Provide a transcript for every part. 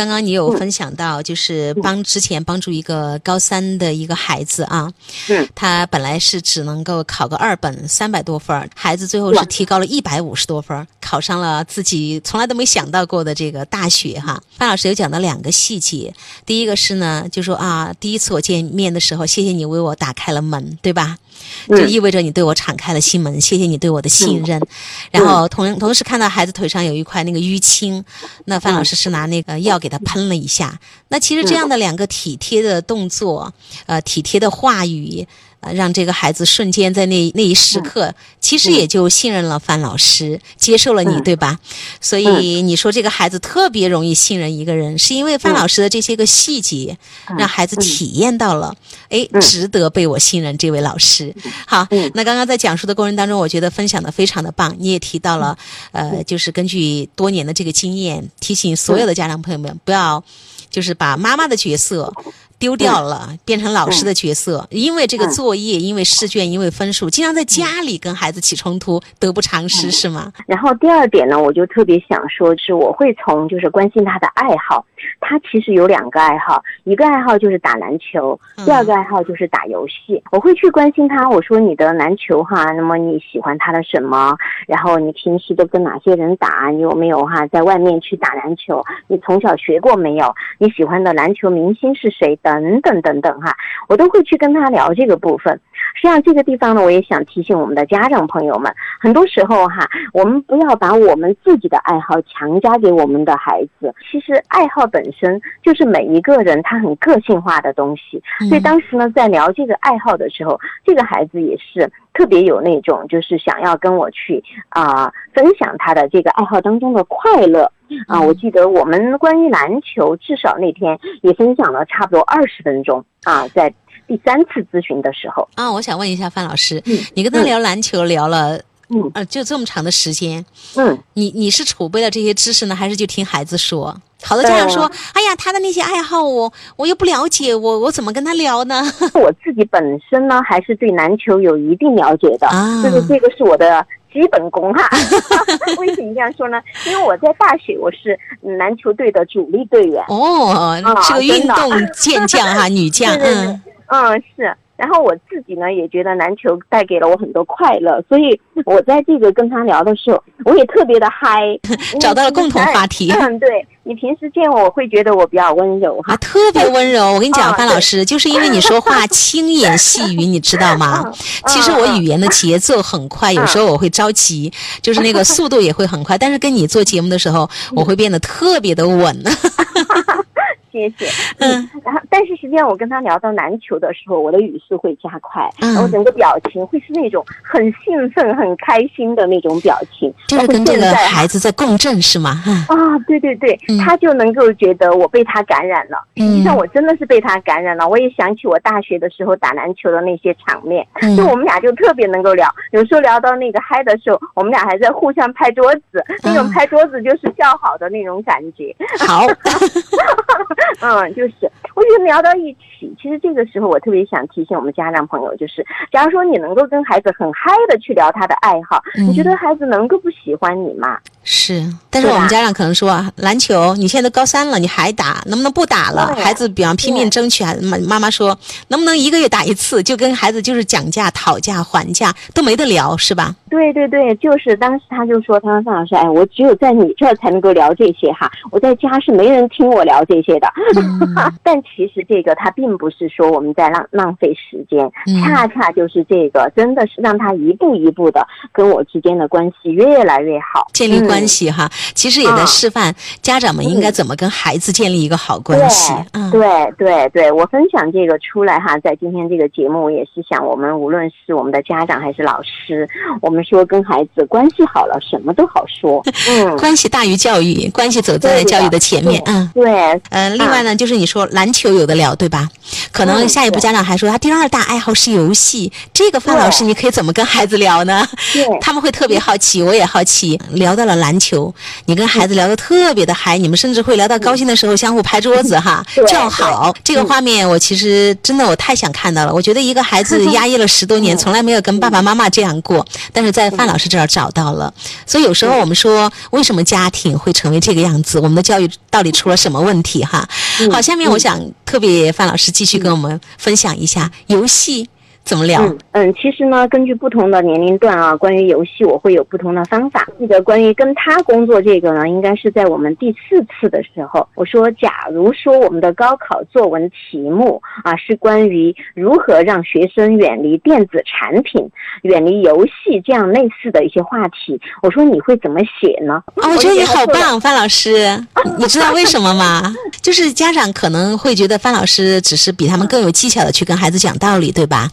刚刚你有分享到，就是帮之前帮助一个高三的一个孩子啊，嗯，他本来是只能够考个二本，三百多分儿，孩子最后是提高了一百五十多分儿，考上了自己从来都没想到过的这个大学哈。范老师有讲到两个细节，第一个是呢，就说啊，第一次我见面的时候，谢谢你为我打开了门，对吧？就意味着你对我敞开了心门，谢谢你对我的信任。然后同同时看到孩子腿上有一块那个淤青，那范老师是拿那个药给他喷了一下。那其实这样的两个体贴的动作，呃，体贴的话语。呃，让这个孩子瞬间在那那一时刻，其实也就信任了范老师，接受了你，对吧？所以你说这个孩子特别容易信任一个人，是因为范老师的这些个细节，让孩子体验到了，哎，值得被我信任这位老师。好，那刚刚在讲述的过程当中，我觉得分享的非常的棒，你也提到了，呃，就是根据多年的这个经验，提醒所有的家长朋友们，不要就是把妈妈的角色。丢掉了，变成老师的角色，因为这个作业，因为试卷，因为分数，经常在家里跟孩子起冲突，得不偿失，是吗？然后第二点呢，我就特别想说，是我会从就是关心他的爱好，他其实有两个爱好，一个爱好就是打篮球，第二个爱好就是打游戏。我会去关心他，我说你的篮球哈，那么你喜欢他的什么？然后你平时都跟哪些人打？你有没有哈在外面去打篮球？你从小学过没有？你喜欢的篮球明星是谁的？等等等等哈，我都会去跟他聊这个部分。实际上，这个地方呢，我也想提醒我们的家长朋友们，很多时候哈，我们不要把我们自己的爱好强加给我们的孩子。其实，爱好本身就是每一个人他很个性化的东西。所以当时呢，在聊这个爱好的时候，这个孩子也是特别有那种，就是想要跟我去啊分享他的这个爱好当中的快乐。啊，我记得我们关于篮球，至少那天也分享了差不多二十分钟啊，在第三次咨询的时候。啊，我想问一下范老师，你跟他聊篮球聊了，嗯，呃，就这么长的时间，嗯，你你是储备了这些知识呢，还是就听孩子说？好多家长说，哎呀，他的那些爱好我我又不了解，我我怎么跟他聊呢？我自己本身呢，还是对篮球有一定了解的，就是这个是我的。基本功哈，为什么这样说呢？因为我在大学我是篮球队的主力队员哦，是个运动健将哈，女将，嗯嗯是。然后我自己呢也觉得篮球带给了我很多快乐，所以我在这个跟他聊的时候，我也特别的嗨，找到了共同话题。嗯，对你平时见我会觉得我比较温柔哈，特别温柔。我跟你讲，范老师，就是因为你说话轻言细语，你知道吗？其实我语言的节奏很快，有时候我会着急，就是那个速度也会很快。但是跟你做节目的时候，我会变得特别的稳。谢谢，嗯，然后但是实际上我跟他聊到篮球的时候，我的语速会加快，然后整个表情会是那种很兴奋、很开心的那种表情，就是跟这个孩子在共振是吗？啊，对对对，他就能够觉得我被他感染了，实际上我真的是被他感染了。我也想起我大学的时候打篮球的那些场面，就我们俩就特别能够聊，有时候聊到那个嗨的时候，我们俩还在互相拍桌子，那种拍桌子就是叫好的那种感觉。好。嗯，就是。我就聊到一起，其实这个时候我特别想提醒我们家长朋友，就是假如说你能够跟孩子很嗨的去聊他的爱好，你觉得孩子能够不喜欢你吗？是，但是我们家长可能说，篮球你现在都高三了，你还打，能不能不打了？孩子比方拼命争取，孩子妈妈妈说，能不能一个月打一次？就跟孩子就是讲价、讨价还价都没得聊，是吧？对对对，就是当时他就说，他说范老师，哎，我只有在你这儿才能够聊这些哈，我在家是没人听我聊这些的。但其实这个他并不是说我们在浪浪费时间，恰恰就是这个，真的是让他一步一步的跟我之间的关系越来越好，建立关系哈。其实也在示范家长们应该怎么跟孩子建立一个好关系。嗯，对对对，我分享这个出来哈，在今天这个节目，我也是想我们无论是我们的家长还是老师，我们说跟孩子关系好了，什么都好说。嗯，关系大于教育，关系走在教育的前面。嗯，对，嗯，另外呢，就是你说篮球有的聊，对吧？可能下一步家长还说他第二大爱好是游戏，这个范老师你可以怎么跟孩子聊呢？他们会特别好奇，我也好奇。聊到了篮球，你跟孩子聊得特别的嗨，你们甚至会聊到高兴的时候相互拍桌子哈，叫好。这个画面我其实真的我太想看到了。我觉得一个孩子压抑了十多年，从来没有跟爸爸妈妈这样过，但是在范老师这儿找到了。所以有时候我们说，为什么家庭会成为这个样子？我们的教育到底出了什么问题哈？好，下面我想特别范老师继续跟我们分享一下游戏。怎么聊？嗯嗯，其实呢，根据不同的年龄段啊，关于游戏我会有不同的方法。记得关于跟他工作这个呢，应该是在我们第四次的时候，我说，假如说我们的高考作文题目啊是关于如何让学生远离电子产品、远离游戏这样类似的一些话题，我说你会怎么写呢？啊，我觉得你好棒，范老师，你知道为什么吗？就是家长可能会觉得范老师只是比他们更有技巧的去跟孩子讲道理，对吧？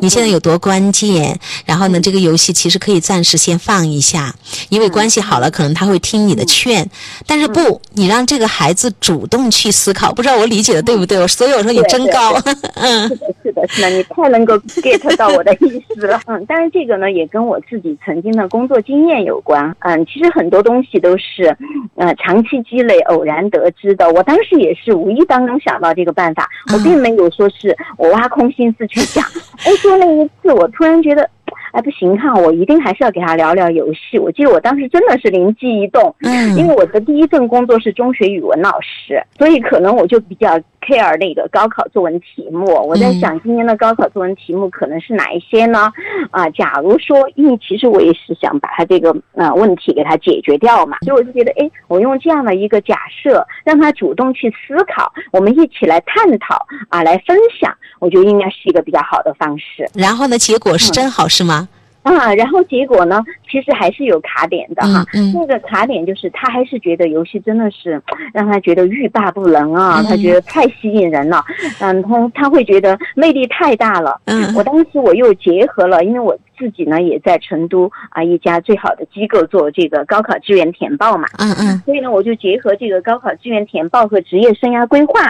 你现在有多关键？然后呢，这个游戏其实可以暂时先放一下，因为关系好了，可能他会听你的劝。但是不，你让这个孩子主动去思考。不知道我理解的对不对？我所以我说你真高。嗯，是的，是的，是的，你太能够 get 到我的意思了。嗯，当然这个呢也跟我自己曾经的工作经验有关。嗯，其实很多东西都是呃长期积累、偶然得知的。我当时也是无意当中想到这个办法，我并没有说是我挖空心思去想。哎，就那一次，我突然觉得，哎，不行哈，我一定还是要给他聊聊游戏。我记得我当时真的是灵机一动，嗯，因为我的第一份工作是中学语文老师，所以可能我就比较 care 那个高考作文题目。我在想，今年的高考作文题目可能是哪一些呢？啊，假如说，因为其实我也是想把他这个呃问题给他解决掉嘛，所以我就觉得，哎，我用这样的一个假设，让他主动去思考，我们一起来探讨啊，来分享。我觉得应该是一个比较好的方式。然后呢，结果是真好，是吗？啊，然后结果呢，其实还是有卡点的哈。那个卡点就是他还是觉得游戏真的是 让他觉得欲罢不能啊，他觉得太吸引人了。嗯，他他会觉得魅力太大了。嗯，我当时我又结合了，因为我自己呢也在成都啊一家最好的机构做这个高考志愿填报嘛。嗯嗯。所以呢，我就结合这个高考志愿填报和职业生涯规划。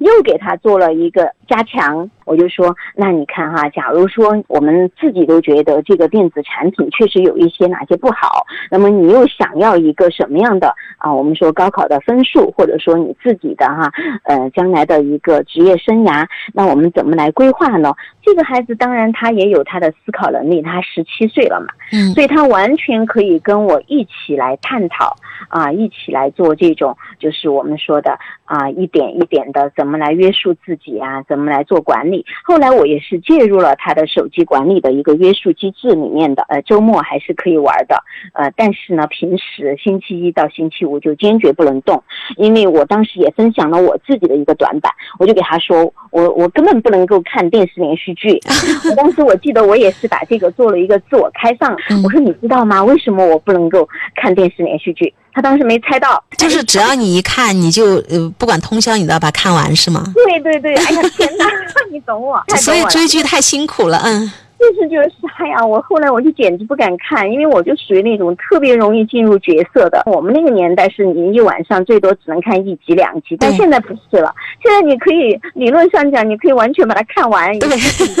又给他做了一个加强，我就说，那你看哈，假如说我们自己都觉得这个电子产品确实有一些哪些不好，那么你又想要一个什么样的啊？我们说高考的分数，或者说你自己的哈，呃，将来的一个职业生涯，那我们怎么来规划呢？这个孩子当然他也有他的思考能力，他十七岁了嘛，嗯，所以他完全可以跟我一起来探讨啊，一起来做这种就是我们说的啊，一点一点的。怎么来约束自己啊？怎么来做管理？后来我也是介入了他的手机管理的一个约束机制里面的。呃，周末还是可以玩的，呃，但是呢，平时星期一到星期五就坚决不能动，因为我当时也分享了我自己的一个短板，我就给他说，我我根本不能够看电视连续剧。我 当时我记得我也是把这个做了一个自我开放，我说你知道吗？为什么我不能够看电视连续剧？他当时没猜到，就是只要你一看，你就呃，不管通宵，你都要把它看完，是吗？对对对，哎呀天哪，你懂我，所以追剧太辛苦了，嗯。就是就是，哎呀，我后来我就简直不敢看，因为我就属于那种特别容易进入角色的。我们那个年代是你一晚上最多只能看一集两集，但现在不是了。现在你可以理论上讲，你可以完全把它看完，对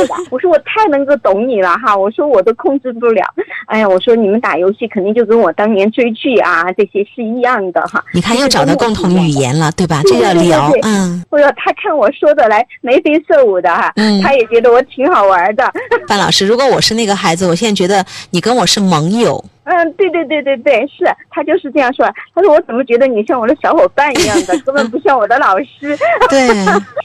吧？我说我太能够懂你了哈，我说我都控制不了。哎呀，我说你们打游戏肯定就跟我当年追剧啊这些是一样的哈。你看又找到共同语言了，对吧？这个聊，嗯。哎呦，他看我说的来眉飞色舞的哈，他也觉得我挺好玩的。范老。老师，如果我是那个孩子，我现在觉得你跟我是盟友。嗯，对对对对对，是他就是这样说。他说我怎么觉得你像我的小伙伴一样的，根本不像我的老师。对，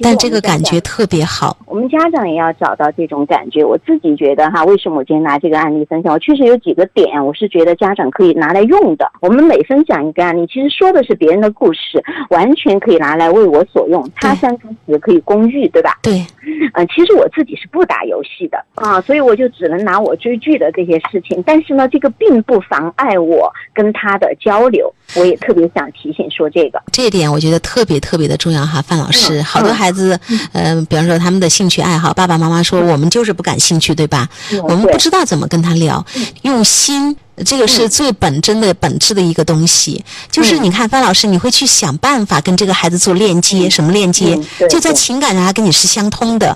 但这个感觉特别好。我们家长也要找到这种感觉。我自己觉得哈，为什么我今天拿这个案例分享？我确实有几个点，我是觉得家长可以拿来用的。我们每分享一个案例，其实说的是别人的故事，完全可以拿来为我所用。他山之石可以攻玉，对吧？对。嗯，其实我自己是不打游戏的啊，所以我就只能拿我追剧的这些事情。但是呢，这个并不。不妨碍我跟他的交流，我也特别想提醒说这个，这一点我觉得特别特别的重要哈，范老师。嗯好多孩子，嗯、比方说他们的兴趣爱好，爸爸妈妈说我们就是不感兴趣，对吧？嗯我们不知道怎么跟他聊，用心。这个是最本真的、本质的一个东西，就是嗯你看范老师，你会去想办法跟这个孩子做链接，什么链接嗯？就在情感上，他跟你是相通的。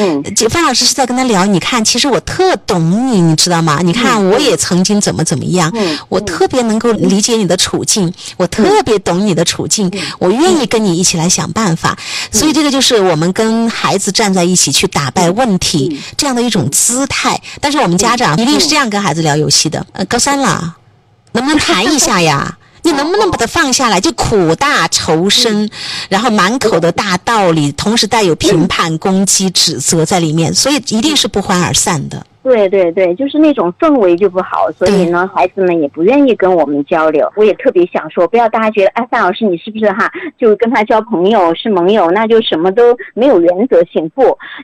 嗯这范老师是在跟他聊，你看，其实我特懂你，你知道吗？你看，我也曾经怎么怎么样，嗯我特别能够理解你的处境，我特别懂你的处境，我愿意跟你一起来想办法。所以这个就是我们跟孩子站在一起去打败问题这样的一种姿态。但是我们家长一定是这样跟孩子聊游戏的。呃，高三了，能不能谈一下呀？你能不能把它放下来？就苦大仇深，然后满口的大道理，同时带有评判、攻击、指责在里面，所以一定是不欢而散的。对对对，就是那种氛围就不好，所以呢，孩子们也不愿意跟我们交流。我也特别想说，不要大家觉得，哎，范老师你是不是哈，就跟他交朋友是盟友，那就什么都没有原则性？不，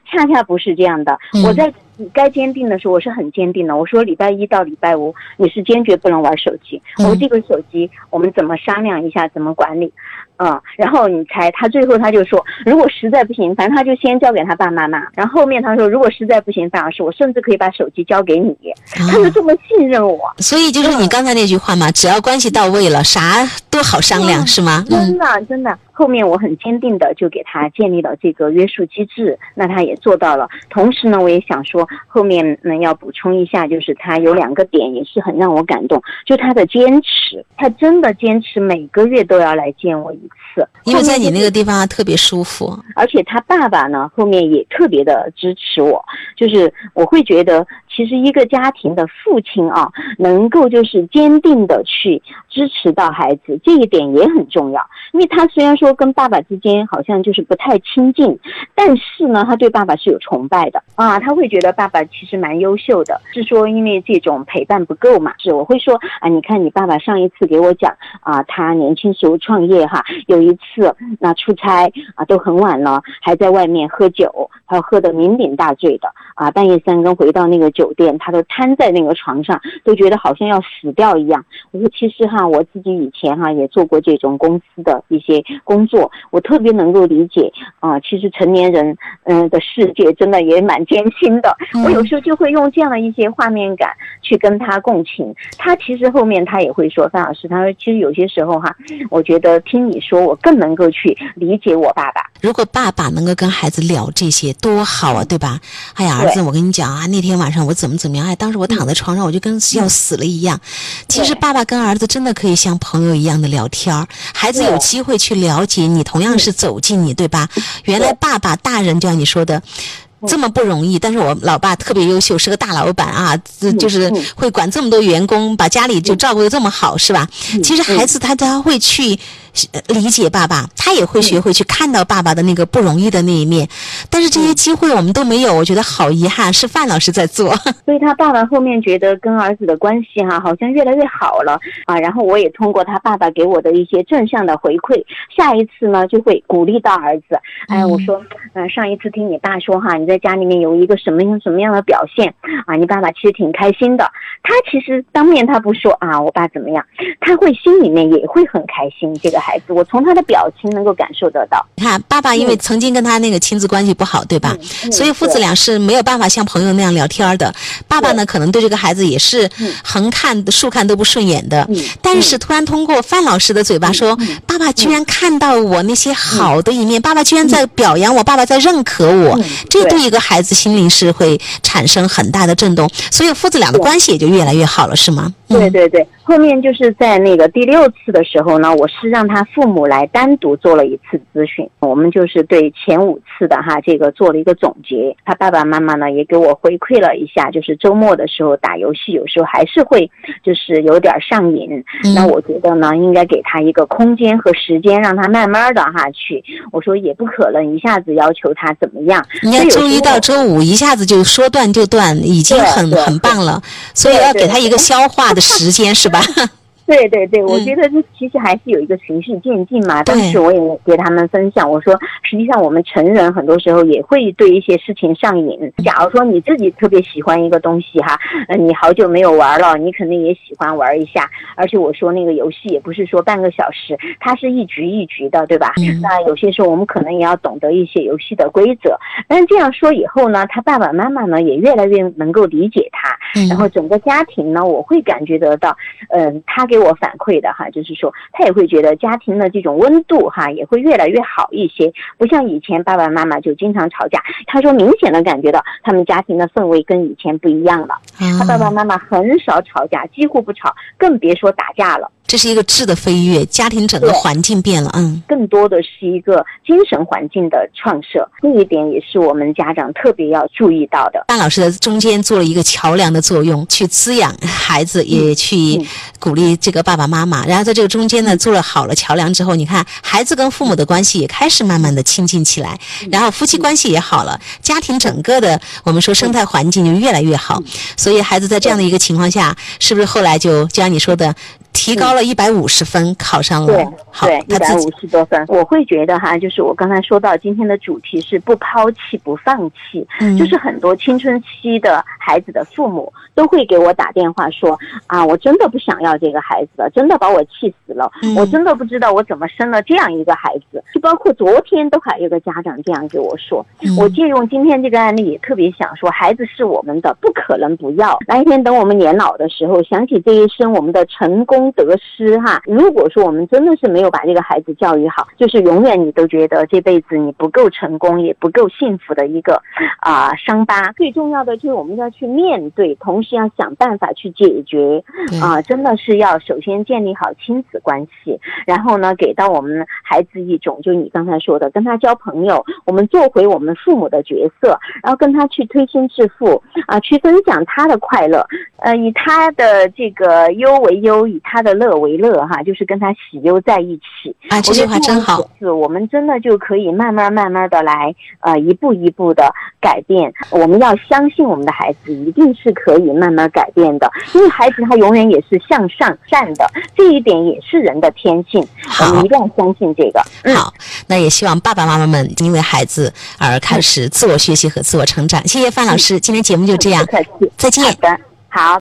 恰恰不是这样的。嗯我在该坚定的时候，我是很坚定的。我说礼拜一到礼拜五你是坚决不能玩手机。嗯我说这个手机我们怎么商量一下，怎么管理？嗯，然后你猜他最后他就说，如果实在不行，反正他就先交给他爸妈妈，然后后面他说，如果实在不行，范老师，我甚至可以把手机交给你，他就啊，这么信任我，所以就是你刚才那句话嘛，只要关系到位了，啥都好商量，嗯是吗？嗯真的真的。后面我很坚定的就给他建立了这个约束机制，那他也做到了。同时呢，我也想说，后面呢要补充一下，就是他有两个点也是很让我感动，就他的坚持，他真的坚持每个月都要来见我一次，因为在你那个地方啊特别舒服。而且他爸爸呢，后面也特别的支持我，就是我会觉得，其实一个家庭的父亲啊，能够就是坚定的去支持到孩子，这一点也很重要。因为他虽然说跟爸爸之间好像就是不太亲近，但是呢，他对爸爸是有崇拜的啊，他会觉得爸爸其实蛮优秀的，是说因为这种陪伴不够嘛，是我会说啊，你看你爸爸上一次给我讲啊，他年轻时候创业哈，有一次那出差啊都很晚了，还在外面喝酒，他喝得酩酊大醉的啊，半夜三更回到那个酒店，他都瘫在那个床上，都觉得好像要死掉一样。我说其实哈，我自己以前哈也做过这种公司的一些工作，我特别能够理解啊，其实成年人嗯的世界真的也蛮艰辛的。我有时候就会用这样的一些画面感去跟他共情，他其实后面他也会说，范老师，他说其实有些时候哈，我觉得听你说，我更能够去理解我爸爸。如果爸爸能够跟孩子聊这些，多好啊，对吧？哎呀，儿子，我跟你讲啊，那天晚上我怎么怎么样？哎，当时我躺在床上，我就跟要死了一样。其实爸爸跟儿子真的可以像朋友一样的聊天儿，孩子有机会去了解你，同样是走进你，对吧？原来爸爸大人就像你说的。这么不容易，但是我老爸特别优秀，是个大老板啊，这就是嗯会管这么多员工，把家里就照顾的这么好，是吧？其实孩子他他会去呃理解爸爸，他也会学会去看到爸爸的那个不容易的那一面，但是这些机会我们都没有，我觉得好遗憾，是范老师在做。所以他爸爸后面觉得跟儿子的关系哈、好像越来越好了啊。然后我也通过他爸爸给我的一些正向的回馈，下一次呢就会鼓励到儿子。哎，我说，嗯、上一次听你爸说哈，你在家里面有一个什么样什么样的表现啊，你爸爸其实挺开心的。他其实当面他不说啊，我爸怎么样，他会心里面也会很开心。这个孩子，我从他的表情能够感受得到。你看，爸爸因为曾经跟他那个亲子关系不好，对吧？嗯嗯所以父子俩是没有办法像朋友那样聊天的。爸爸呢，可能对这个孩子也是嗯横看竖看都不顺眼的。嗯但是突然通过范老师的嘴巴说，爸爸居然看到我那些好的一面，爸爸居然在表扬我，爸爸在认可我，嗯这对。对一个孩子心灵是会产生很大的震动，所以父子俩的关系也就越来越好了，是吗？嗯。对对对，后面就是在那个第六次的时候呢，我是让他父母来单独做了一次咨询，我们就是对前五次的哈这个做了一个总结。他爸爸妈妈呢也给我回馈了一下，就是周末的时候打游戏，有时候还是会就是有点上瘾。嗯那我觉得呢，应该给他一个空间和时间，让他慢慢的哈去。我说也不可能一下子要求他怎么样。你看周一到周五一下子就说断就断，已经很很棒了，所以要给他一个消化的时间，是吧？对对对，我觉得这其实还是有一个循序渐进嘛。当时我也给他们分享，我说实际上我们成人很多时候也会对一些事情上瘾。假如说你自己特别喜欢一个东西哈，呃，你好久没有玩了，你肯定也喜欢玩一下。而且我说那个游戏也不是说半个小时，它是一局一局的，对吧？那有些时候我们可能也要懂得一些游戏的规则。但这样说以后呢，他爸爸妈妈呢也越来越能够理解他，然后整个家庭呢，我会感觉得到，嗯，他。给我反馈的哈，就是说他也会觉得家庭的这种温度哈也会越来越好一些，不像以前爸爸妈妈就经常吵架。他说明显的感觉到他们家庭的氛围跟以前不一样了，他爸爸妈妈很少吵架，几乎不吵，更别说打架了。这是一个质的飞跃，家庭整个环境变了，嗯，更多的是一个精神环境的创设，这一点也是我们家长特别要注意到的。范老师在中间做了一个桥梁的作用，去滋养孩子，也去鼓励这个爸爸妈妈。然后在这个中间呢，做了好了桥梁之后，你看孩子跟父母的关系也开始慢慢的亲近起来，然后夫妻关系也好了，家庭整个的我们说生态环境就越来越好。所以孩子在这样的一个情况下，是不是后来就就像你说的？提高了一百五十分，考上了。对，对，一百五十多分。我会觉得哈，就是我刚才说到今天的主题是不抛弃不放弃，就是很多青春期的孩子的父母都会给我打电话说啊，我真的不想要这个孩子了，真的把我气死了，我真的不知道我怎么生了这样一个孩子。就包括昨天都还有个家长这样给我说，我借用今天这个案例也特别想说，孩子是我们的，不可能不要。那一天等我们年老的时候，想起这一生我们的成功。得失哈，如果说我们真的是没有把这个孩子教育好，就是永远你都觉得这辈子你不够成功，也不够幸福的一个啊伤疤。最重要的就是我们要去面对，同时要想办法去解决啊，真的是要首先建立好亲子关系，然后呢，给到我们孩子一种，就你刚才说的，跟他交朋友，我们做回我们父母的角色，然后跟他去推心置腹啊，去分享他的快乐，呃，以他的这个忧为忧，以他。的乐为乐哈，就是跟他喜忧在一起啊。这句话真好，是我们真的就可以慢慢慢慢的来，呃，一步一步的改变。我们要相信我们的孩子一定是可以慢慢改变的，因为孩子他永远也是向上善的，这一点也是人的天性。我们一定要相信这个。好，那也希望爸爸妈妈们因为孩子而开始自我学习和自我成长。谢谢范老师，今天节目就这样，不客气，再见。好的，好。